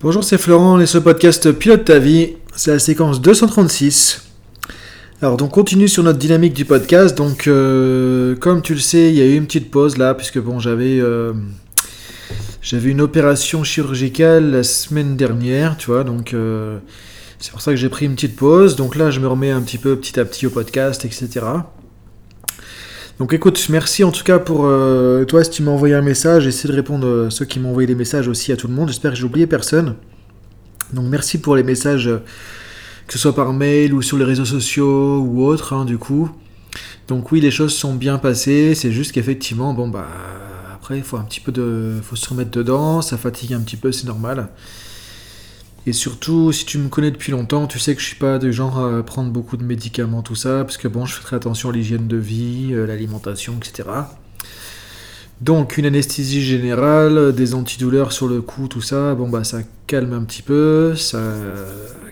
Bonjour, c'est Florent et ce podcast Pilote ta vie, c'est la séquence 236. Alors donc continue sur notre dynamique du podcast. Donc euh, comme tu le sais, il y a eu une petite pause là puisque bon j'avais euh, une opération chirurgicale la semaine dernière, tu vois. Donc euh, c'est pour ça que j'ai pris une petite pause. Donc là je me remets un petit peu petit à petit au podcast, etc. Donc écoute, merci en tout cas pour euh, toi si tu m'as envoyé un message. J'essaie de répondre à ceux qui m'ont envoyé des messages aussi à tout le monde. J'espère que j'ai oublié personne. Donc merci pour les messages, euh, que ce soit par mail ou sur les réseaux sociaux ou autres, hein, du coup. Donc oui, les choses sont bien passées. C'est juste qu'effectivement, bon bah après il faut un petit peu de, faut se remettre dedans. Ça fatigue un petit peu, c'est normal. Et surtout, si tu me connais depuis longtemps, tu sais que je suis pas du genre à prendre beaucoup de médicaments, tout ça, parce que bon, je fais très attention à l'hygiène de vie, euh, l'alimentation, etc. Donc une anesthésie générale, des antidouleurs sur le cou, tout ça, bon bah ça calme un petit peu, ça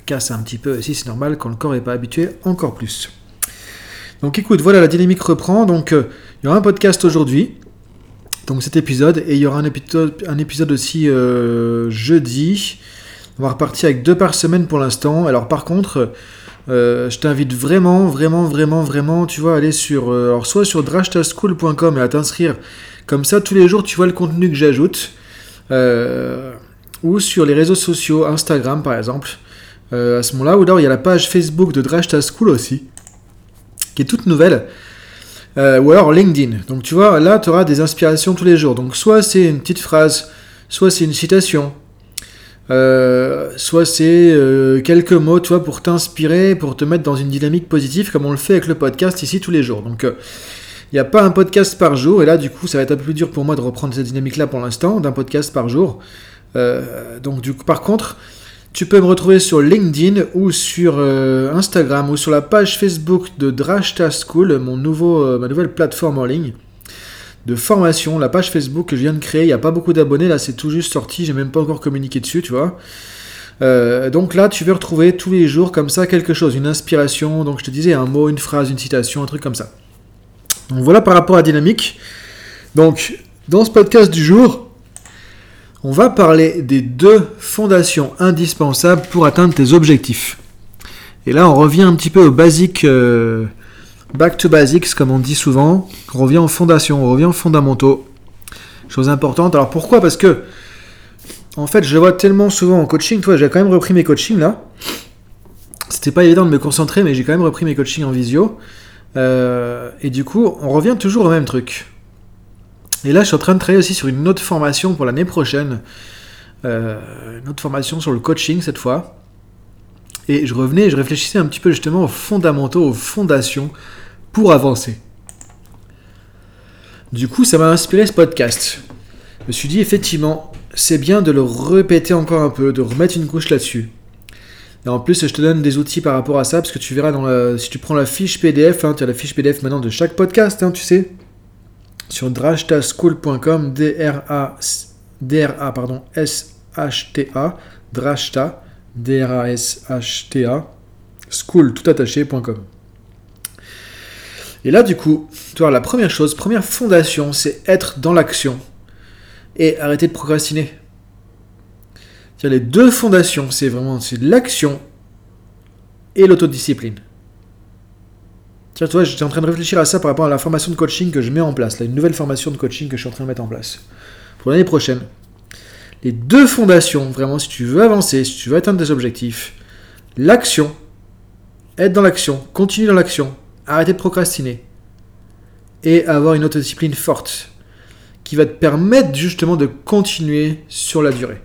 casse un petit peu, et si c'est normal quand le corps n'est pas habitué, encore plus. Donc écoute, voilà, la dynamique reprend, donc euh, il y aura un podcast aujourd'hui, donc cet épisode, et il y aura un épisode, un épisode aussi euh, jeudi, on va repartir avec deux par semaine pour l'instant. Alors par contre, euh, je t'invite vraiment, vraiment, vraiment, vraiment, tu vois, à aller sur, euh, alors soit sur drashtaschool.com et à t'inscrire. Comme ça, tous les jours, tu vois le contenu que j'ajoute. Euh, ou sur les réseaux sociaux, Instagram par exemple. à ce moment-là, ou alors il y a la page Facebook de Drashta School aussi, qui est toute nouvelle. ou alors LinkedIn. Donc tu vois, là, tu auras des inspirations tous les jours. Donc soit c'est une petite phrase, soit c'est une citation, euh, soit c'est euh, quelques mots, toi, pour t'inspirer, pour te mettre dans une dynamique positive, comme on le fait avec le podcast ici tous les jours. Donc, il euh, n'y a pas un podcast par jour, et là, du coup, ça va être un peu plus dur pour moi de reprendre cette dynamique-là pour l'instant, d'un podcast par jour. donc, du coup, par contre, tu peux me retrouver sur LinkedIn ou sur Instagram ou sur la page Facebook de Drashta School, mon nouveau, ma nouvelle plateforme en ligne de formation, la page Facebook que je viens de créer. Il n'y a pas beaucoup d'abonnés, là c'est tout juste sorti, j'ai même pas encore communiqué dessus, tu vois. Euh, donc là, tu veux retrouver tous les jours comme ça quelque chose, une inspiration. Donc je te disais un mot, une phrase, une citation, un truc comme ça. Donc voilà par rapport à dynamique. Donc dans ce podcast du jour, on va parler des deux fondations indispensables pour atteindre tes objectifs. Et là, on revient un petit peu aux basiques euh, Back to basics, comme on dit souvent. On revient aux fondations, on revient aux fondamentaux. Chose importante. Alors pourquoi? Parce que, en fait, je vois tellement souvent en coaching. Toi, j'ai quand même repris mes coachings là. C'était pas évident de me concentrer, mais j'ai quand même repris mes coachings en visio. Euh, et du coup, on revient toujours au même truc. Et là, je suis en train de travailler aussi sur une autre formation pour l'année prochaine. Euh, une autre formation sur le coaching cette fois. Et je revenais, je réfléchissais un petit peu justement aux fondamentaux, aux fondations pour avancer. Du coup, ça m'a inspiré ce podcast. Je me suis dit, effectivement, c'est bien de le répéter encore un peu, de remettre une couche là-dessus. Et en plus, je te donne des outils par rapport à ça, parce que tu verras, dans si tu prends la fiche PDF, hein, tu as la fiche PDF maintenant de chaque podcast, hein, tu sais, sur drashtaschool.com, D-R-A, pardon, S-H-T-A, drashta, D-R-A-S-H-T-A, school. Et là, du coup, tu vois, la première chose, première fondation, c'est être dans l'action et arrêter de procrastiner. Les deux fondations, c'est vraiment c'est l'action et l'autodiscipline. Tiens, toi, j'étais en train de réfléchir à ça par rapport à la formation de coaching que je mets en place, là, une nouvelle formation de coaching que je suis en train de mettre en place pour l'année prochaine les deux fondations, vraiment, si tu veux avancer, si tu veux atteindre des objectifs, l'action, être dans l'action, continuer dans l'action, arrêter de procrastiner, et avoir une autodiscipline forte qui va te permettre justement de continuer sur la durée.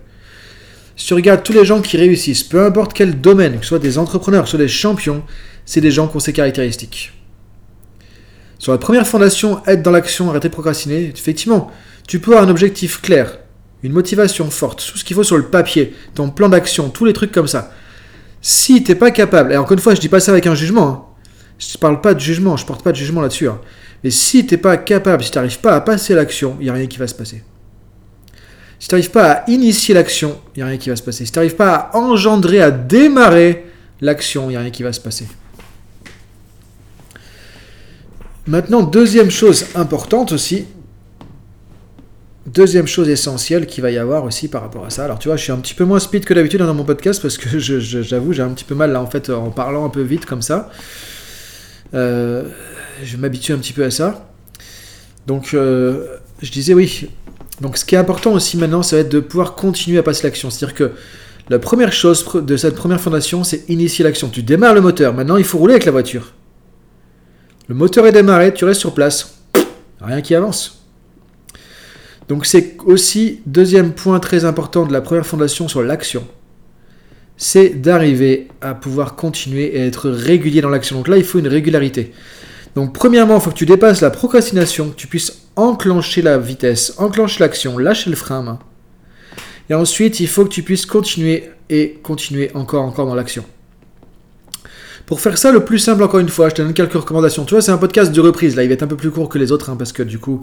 Si tu regardes tous les gens qui réussissent, peu importe quel domaine, que ce soit des entrepreneurs, que ce soit des champions, c'est des gens qui ont ces caractéristiques. Sur la première fondation, être dans l'action, arrêter de procrastiner, effectivement, tu peux avoir un objectif clair, une motivation forte, tout ce qu'il faut sur le papier, ton plan d'action, tous les trucs comme ça. Si t'es pas capable, et encore une fois, je dis pas ça avec un jugement, hein. je parle pas de jugement, je porte pas de jugement là-dessus, hein. mais si t'es pas capable, si tu n'arrives pas à passer l'action, il n'y a rien qui va se passer. Si tu n'arrives pas à initier l'action, il n'y a rien qui va se passer. Si tu n'arrives pas à engendrer, à démarrer l'action, il n'y a rien qui va se passer. Maintenant, deuxième chose importante aussi, deuxième chose essentielle qu'il va y avoir aussi par rapport à ça. Alors tu vois, je suis un petit peu moins speed que d'habitude dans mon podcast parce que j'avoue, j'ai un petit peu mal là en fait en parlant un peu vite comme ça. Euh, je m'habitue un petit peu à ça. Donc euh, je disais oui. Donc ce qui est important aussi maintenant, ça va être de pouvoir continuer à passer l'action. C'est-à-dire que la première chose de cette première fondation, c'est initier l'action. Tu démarres le moteur. Maintenant, il faut rouler avec la voiture. Le moteur est démarré, tu restes sur place. Rien qui avance. Donc c'est aussi deuxième point très important de la première fondation sur l'action. C'est d'arriver à pouvoir continuer et être régulier dans l'action. Donc là, il faut une régularité. Donc premièrement, il faut que tu dépasses la procrastination, que tu puisses enclencher la vitesse, enclencher l'action, lâcher le frein. Et ensuite, il faut que tu puisses continuer et continuer encore, encore dans l'action. Pour faire ça, le plus simple, encore une fois, je te donne quelques recommandations. Tu vois, c'est un podcast de reprise. Là, il va être un peu plus court que les autres, hein, parce que du coup,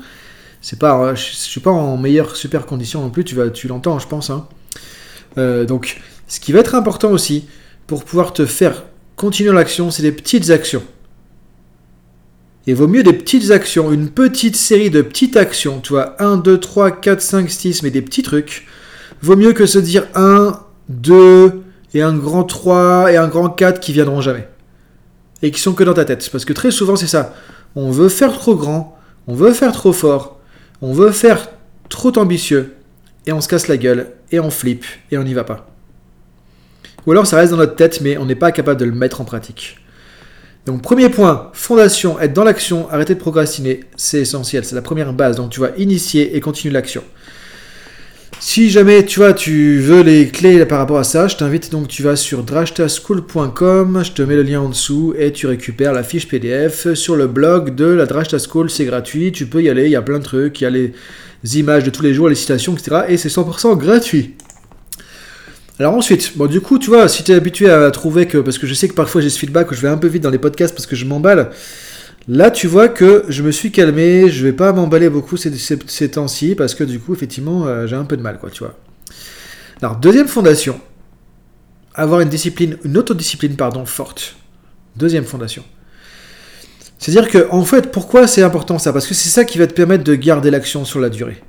c'est pas, je, suis pas en meilleure super condition non plus. Tu l'entends, je pense. Hein. Euh, donc, ce qui va être important aussi pour pouvoir te faire continuer l'action, c'est des petites actions. Il vaut mieux des petites actions, une petite série de petites actions, tu vois, 1, 2, 3, 4, 5, 6, mais des petits trucs. Vaut mieux que se dire 1, 2, et un grand 3 et un grand 4 qui viendront jamais. Et qui sont que dans ta tête. Parce que très souvent, c'est ça. On veut faire trop grand, on veut faire trop fort, on veut faire trop ambitieux, et on se casse la gueule, et on flippe, et on n'y va pas. Ou alors ça reste dans notre tête, mais on n'est pas capable de le mettre en pratique. Donc premier point, fondation, être dans l'action, arrêter de procrastiner, c'est essentiel, c'est la première base. Donc tu vas initier et continuer l'action. Si jamais tu vois, tu veux les clés par rapport à ça, je t'invite donc, tu vas sur drashtaschool.com, je te mets le lien en dessous et tu récupères la fiche PDF sur le blog de la Drashta School, c'est gratuit, tu peux y aller, il y a plein de trucs, il y a les images de tous les jours, les citations, etc. Et c'est 100% gratuit. Alors ensuite, bon du coup, tu vois, si tu es habitué à trouver que, parce que je sais que parfois j'ai ce feedback où je vais un peu vite dans les podcasts parce que je m'emballe, Là, tu vois que je me suis calmé, je vais pas m'emballer beaucoup ces, temps-ci parce que du coup, effectivement, euh, j'ai un peu de mal, quoi, tu vois. Alors, deuxième fondation, avoir une discipline, une autodiscipline, pardon, forte. Deuxième fondation. C'est-à-dire que, en fait, pourquoi c'est important ça? Parce que c'est ça qui va te permettre de garder l'action sur la durée.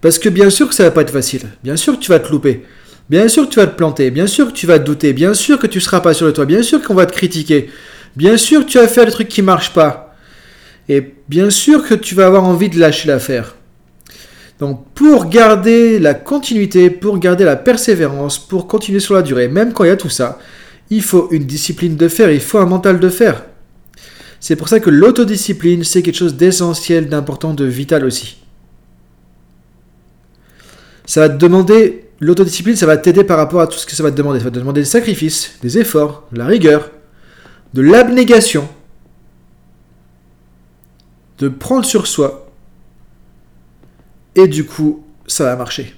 Parce que bien sûr que ça va pas être facile. Bien sûr que tu vas te louper. Bien sûr que tu vas te planter. Bien sûr que tu vas te douter. Bien sûr que tu seras pas sur le toit. Bien sûr qu'on va te critiquer. Bien sûr que tu vas faire des trucs qui marchent pas. Et bien sûr que tu vas avoir envie de lâcher l'affaire. Donc pour garder la continuité, pour garder la persévérance, pour continuer sur la durée, même quand il y a tout ça, il faut une discipline de faire, il faut un mental de faire. C'est pour ça que l'autodiscipline, c'est quelque chose d'essentiel, d'important, de vital aussi. Ça va te demander, l'autodiscipline, ça va t'aider par rapport à tout ce que ça va te demander. Ça va te demander des sacrifices, des efforts, de la rigueur, de l'abnégation, de prendre sur soi, et du coup, ça va marcher.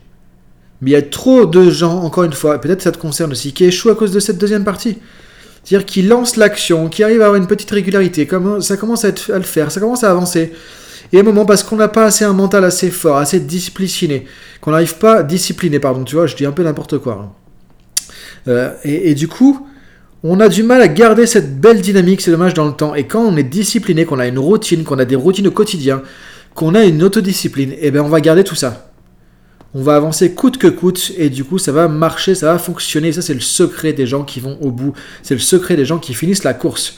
Mais il y a trop de gens, encore une fois, peut-être ça te concerne aussi, qui échouent à cause de cette deuxième partie. C'est-à-dire qui lancent l'action, qui arrivent à avoir une petite régularité, ça commence à, le faire, ça commence à avancer. Et à un moment, parce qu'on n'a pas assez un mental assez fort, assez discipliné, qu'on n'arrive pas, discipliné, pardon, tu vois, je dis un peu n'importe quoi. Hein. Euh, et, du coup, on a du mal à garder cette belle dynamique, c'est dommage dans le temps. Et quand on est discipliné, qu'on a une routine, qu'on a des routines au quotidien, qu'on a une autodiscipline, eh bien on va garder tout ça. On va avancer coûte que coûte et du coup ça va marcher, ça va fonctionner. Ça c'est le secret des gens qui vont au bout. C'est le secret des gens qui finissent la course.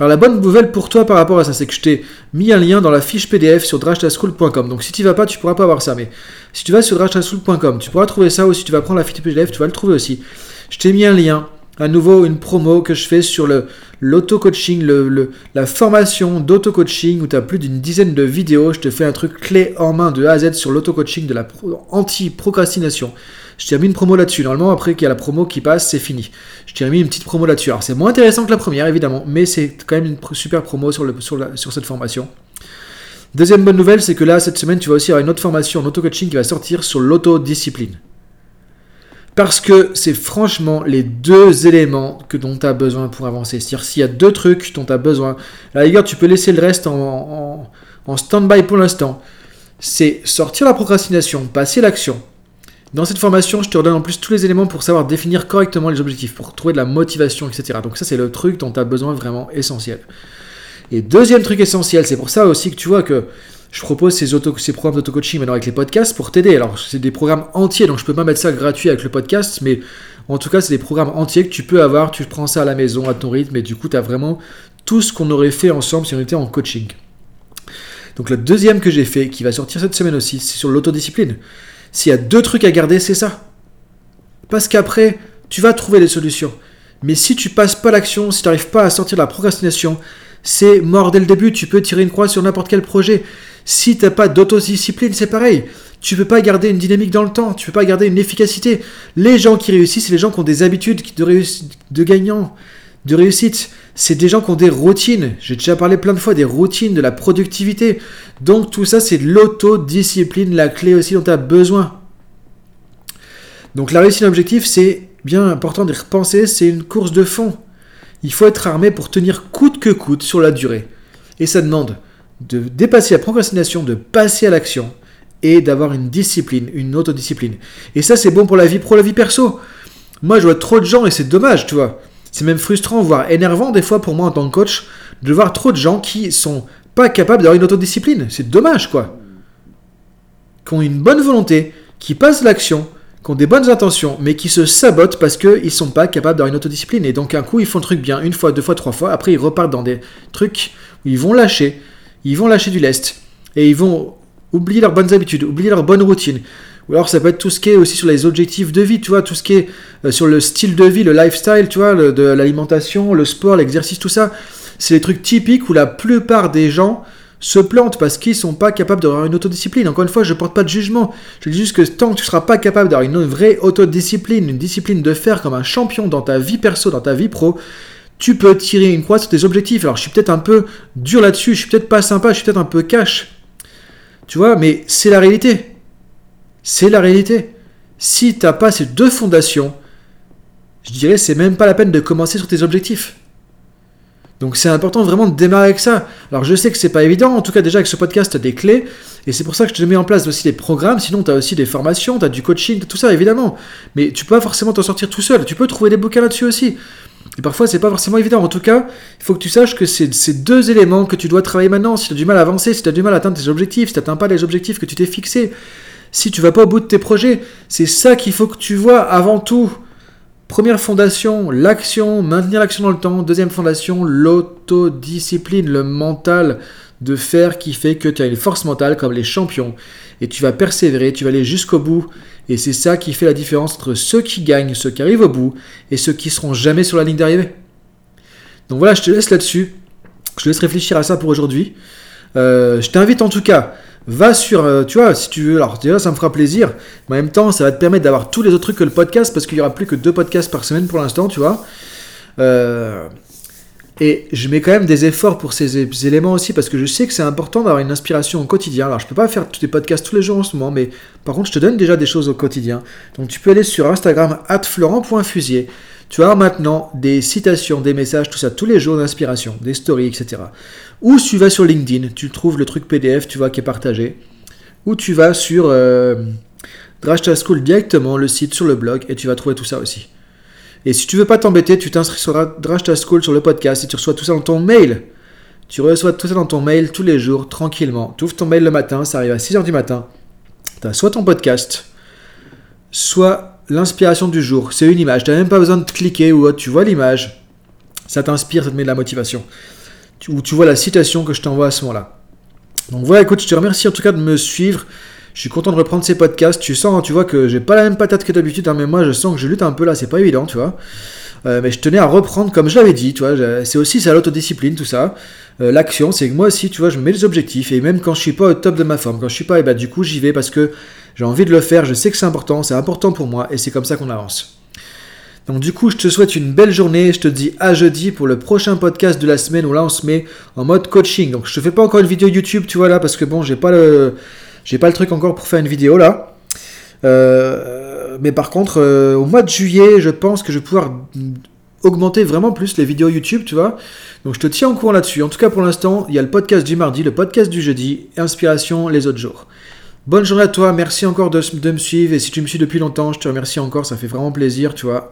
Alors la bonne nouvelle pour toi par rapport à ça, c'est que je t'ai mis un lien dans la fiche PDF sur drashtaschool.com. Donc si tu vas pas, tu pourras pas voir ça. Mais si tu vas sur drashtaschool.com, tu pourras trouver ça. Ou si tu vas prendre la fiche PDF, tu vas le trouver aussi. Je t'ai mis un lien à nouveau une promo que je fais sur l'auto-coaching, la formation d'auto-coaching où tu as plus d'une dizaine de vidéos. Je te fais un truc clé en main de A à Z sur l'auto-coaching de la anti-procrastination. Je t'ai une promo là-dessus. Normalement, après qu'il y a la promo qui passe, c'est fini. Je t'ai mis une petite promo là-dessus. Alors, c'est moins intéressant que la première, évidemment, mais c'est quand même une super promo sur, cette formation. Deuxième bonne nouvelle, c'est que là, cette semaine, tu vas aussi avoir une autre formation en auto-coaching qui va sortir sur l'autodiscipline. Parce que c'est franchement les deux éléments que dont tu as besoin pour avancer. C'est-à-dire s'il y a deux trucs dont tu as besoin, à la rigueur, tu peux laisser le reste en, en, stand-by pour l'instant. C'est sortir la procrastination, passer l'action. Dans cette formation, je te redonne en plus tous les éléments pour savoir définir correctement les objectifs, pour trouver de la motivation, etc. Donc ça, c'est le truc dont tu as besoin vraiment essentiel. Et deuxième truc essentiel, c'est pour ça aussi que tu vois que je propose ces, programmes d'auto-coaching maintenant avec les podcasts pour t'aider. Alors, c'est des programmes entiers, donc je peux pas mettre ça gratuit avec le podcast, mais en tout cas, c'est des programmes entiers que tu peux avoir. Tu prends ça à la maison, à ton rythme, et du coup, tu as vraiment tout ce qu'on aurait fait ensemble si on était en coaching. Donc, le deuxième que j'ai fait, qui va sortir cette semaine aussi, c'est sur l'autodiscipline. S'il y a deux trucs à garder, c'est ça. Parce qu'après, tu vas trouver des solutions. Mais si tu passes pas l'action, si tu n'arrives pas à sortir de la procrastination, c'est mort dès le début. Tu peux tirer une croix sur n'importe quel projet. Si tu n'as pas d'autodiscipline, c'est pareil. Tu peux pas garder une dynamique dans le temps, tu peux pas garder une efficacité. Les gens qui réussissent, c'est les gens qui ont des habitudes de, de gagnants, de réussite. C'est des gens qui ont des routines. J'ai déjà parlé plein de fois des routines, de la productivité. Donc tout ça, c'est de l'autodiscipline, la clé aussi dont tu as besoin. Donc la réussite d'objectif, c'est bien important d'y repenser, c'est une course de fond. Il faut être armé pour tenir coûte que coûte sur la durée. Et ça demande de dépasser la procrastination, de passer à l'action et d'avoir une discipline, une autodiscipline. Et ça, c'est bon pour la vie pro, la vie perso. Moi, je vois trop de gens et c'est dommage, tu vois. C'est même frustrant, voire énervant des fois pour moi en tant que coach, de voir trop de gens qui sont pas capables d'avoir une autodiscipline. C'est dommage, quoi. Qui ont une bonne volonté, qui passent l'action, qui ont des bonnes intentions, mais qui se sabotent parce qu'ils sont pas capables d'avoir une autodiscipline. Et donc, un coup, ils font le truc bien, une fois, deux fois, trois fois. Après, ils repartent dans des trucs où ils vont lâcher. Ils vont lâcher du lest. Et ils vont oublier leurs bonnes habitudes, oublier leurs bonnes routines. Ou alors ça peut être tout ce qui est aussi sur les objectifs de vie, tu vois, tout ce qui est euh, sur le style de vie, le lifestyle, tu vois, de l'alimentation, le sport, l'exercice, tout ça. C'est les trucs typiques où la plupart des gens se plantent parce qu'ils sont pas capables d'avoir une autodiscipline. Encore une fois, je ne porte pas de jugement. Je dis juste que tant que tu seras pas capable d'avoir une vraie autodiscipline, une discipline de faire comme un champion dans ta vie perso, dans ta vie pro, tu peux tirer une croix sur tes objectifs. Alors je suis peut-être un peu dur là-dessus, je suis peut-être pas sympa, je suis peut-être un peu cash. Tu vois, mais c'est la réalité. C'est la réalité. Si tu n'as pas ces deux fondations, je dirais c'est même pas la peine de commencer sur tes objectifs. Donc c'est important vraiment de démarrer avec ça. Alors je sais que c'est pas évident, en tout cas déjà avec ce podcast, tu as des clés, et c'est pour ça que je te mets en place aussi des programmes, sinon tu as aussi des formations, tu as du coaching, tout ça évidemment. Mais tu peux pas forcément t'en sortir tout seul, tu peux trouver des bouquins là-dessus aussi. Et parfois, c'est pas forcément évident. En tout cas, il faut que tu saches que c'est ces deux éléments que tu dois travailler maintenant. Si tu as du mal à avancer, si tu as du mal à atteindre tes objectifs, si tu n'atteins pas les objectifs que tu t'es fixés, si tu vas pas au bout de tes projets, c'est ça qu'il faut que tu vois avant tout. Première fondation, l'action, maintenir l'action dans le temps. Deuxième fondation, l'autodiscipline, le mental de faire qui fait que tu as une force mentale comme les champions. Et tu vas persévérer, tu vas aller jusqu'au bout. Et c'est ça qui fait la différence entre ceux qui gagnent, ceux qui arrivent au bout, et ceux qui seront jamais sur la ligne d'arrivée. Donc voilà, je te laisse là-dessus. Je te laisse réfléchir à ça pour aujourd'hui. Euh, je t'invite en tout cas, va sur, euh, tu vois, si tu veux, alors déjà ça me fera plaisir, mais en même temps ça va te permettre d'avoir tous les autres trucs que le podcast, parce qu'il n'y aura plus que deux podcasts par semaine pour l'instant, tu vois. Euh, et je mets quand même des efforts pour ces éléments aussi parce que je sais que c'est important d'avoir une inspiration au quotidien. Alors je peux pas faire tous les podcasts tous les jours en ce moment, mais par contre je te donne déjà des choses au quotidien. Donc tu peux aller sur Instagram @florent.fusier. Tu as maintenant des citations, des messages, tout ça tous les jours d'inspiration, des stories, etc. Ou tu vas sur LinkedIn, tu trouves le truc PDF, tu vois qui est partagé. Ou tu vas sur euh, School directement, le site sur le blog, et tu vas trouver tout ça aussi. Et si tu veux pas t'embêter, tu t'inscris sur Drashta School sur le podcast et tu reçois tout ça dans ton mail. Tu reçois tout ça dans ton mail tous les jours, tranquillement. Tu ouvres ton mail le matin, ça arrive à 6h du matin. Tu as soit ton podcast, soit l'inspiration du jour. C'est une image. Tu n'as même pas besoin de cliquer ou autre. Tu vois l'image. Ça t'inspire, ça te met de la motivation. Ou tu vois la citation que je t'envoie à ce moment-là. Donc voilà, écoute, je te remercie en tout cas de me suivre. Je suis content de reprendre ces podcasts. Tu sens, hein, tu vois, que j'ai pas la même patate que d'habitude, hein, mais moi je sens que je lutte un peu là, c'est pas évident, tu vois. Euh, mais je tenais à reprendre comme je l'avais dit, tu vois. C'est aussi ça l'autodiscipline, tout ça. Euh, l'action, c'est que moi aussi, tu vois, je me mets des objectifs et même quand je suis pas au top de ma forme, quand je suis pas, et bah du coup j'y vais parce que j'ai envie de le faire. Je sais que c'est important, c'est important pour moi et c'est comme ça qu'on avance. Donc du coup, je te souhaite une belle journée. Je te dis à jeudi pour le prochain podcast de la semaine où là on se met en mode coaching. Donc je te fais pas encore une vidéo YouTube, tu vois là, parce que bon, j'ai pas le j'ai pas le truc encore pour faire une vidéo là. Euh, mais par contre, euh, au mois de juillet, je pense que je vais pouvoir augmenter vraiment plus les vidéos YouTube, tu vois. Donc je te tiens au courant là-dessus. En tout cas, pour l'instant, il y a le podcast du mardi, le podcast du jeudi, inspiration les autres jours. Bonne journée à toi, merci encore de, me suivre. Et si tu me suis depuis longtemps, je te remercie encore, ça fait vraiment plaisir, tu vois.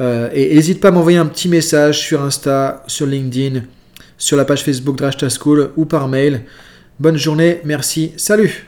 Euh, et n'hésite pas à m'envoyer un petit message sur Insta, sur LinkedIn, sur la page Facebook Drashta School ou par mail. Bonne journée, merci, salut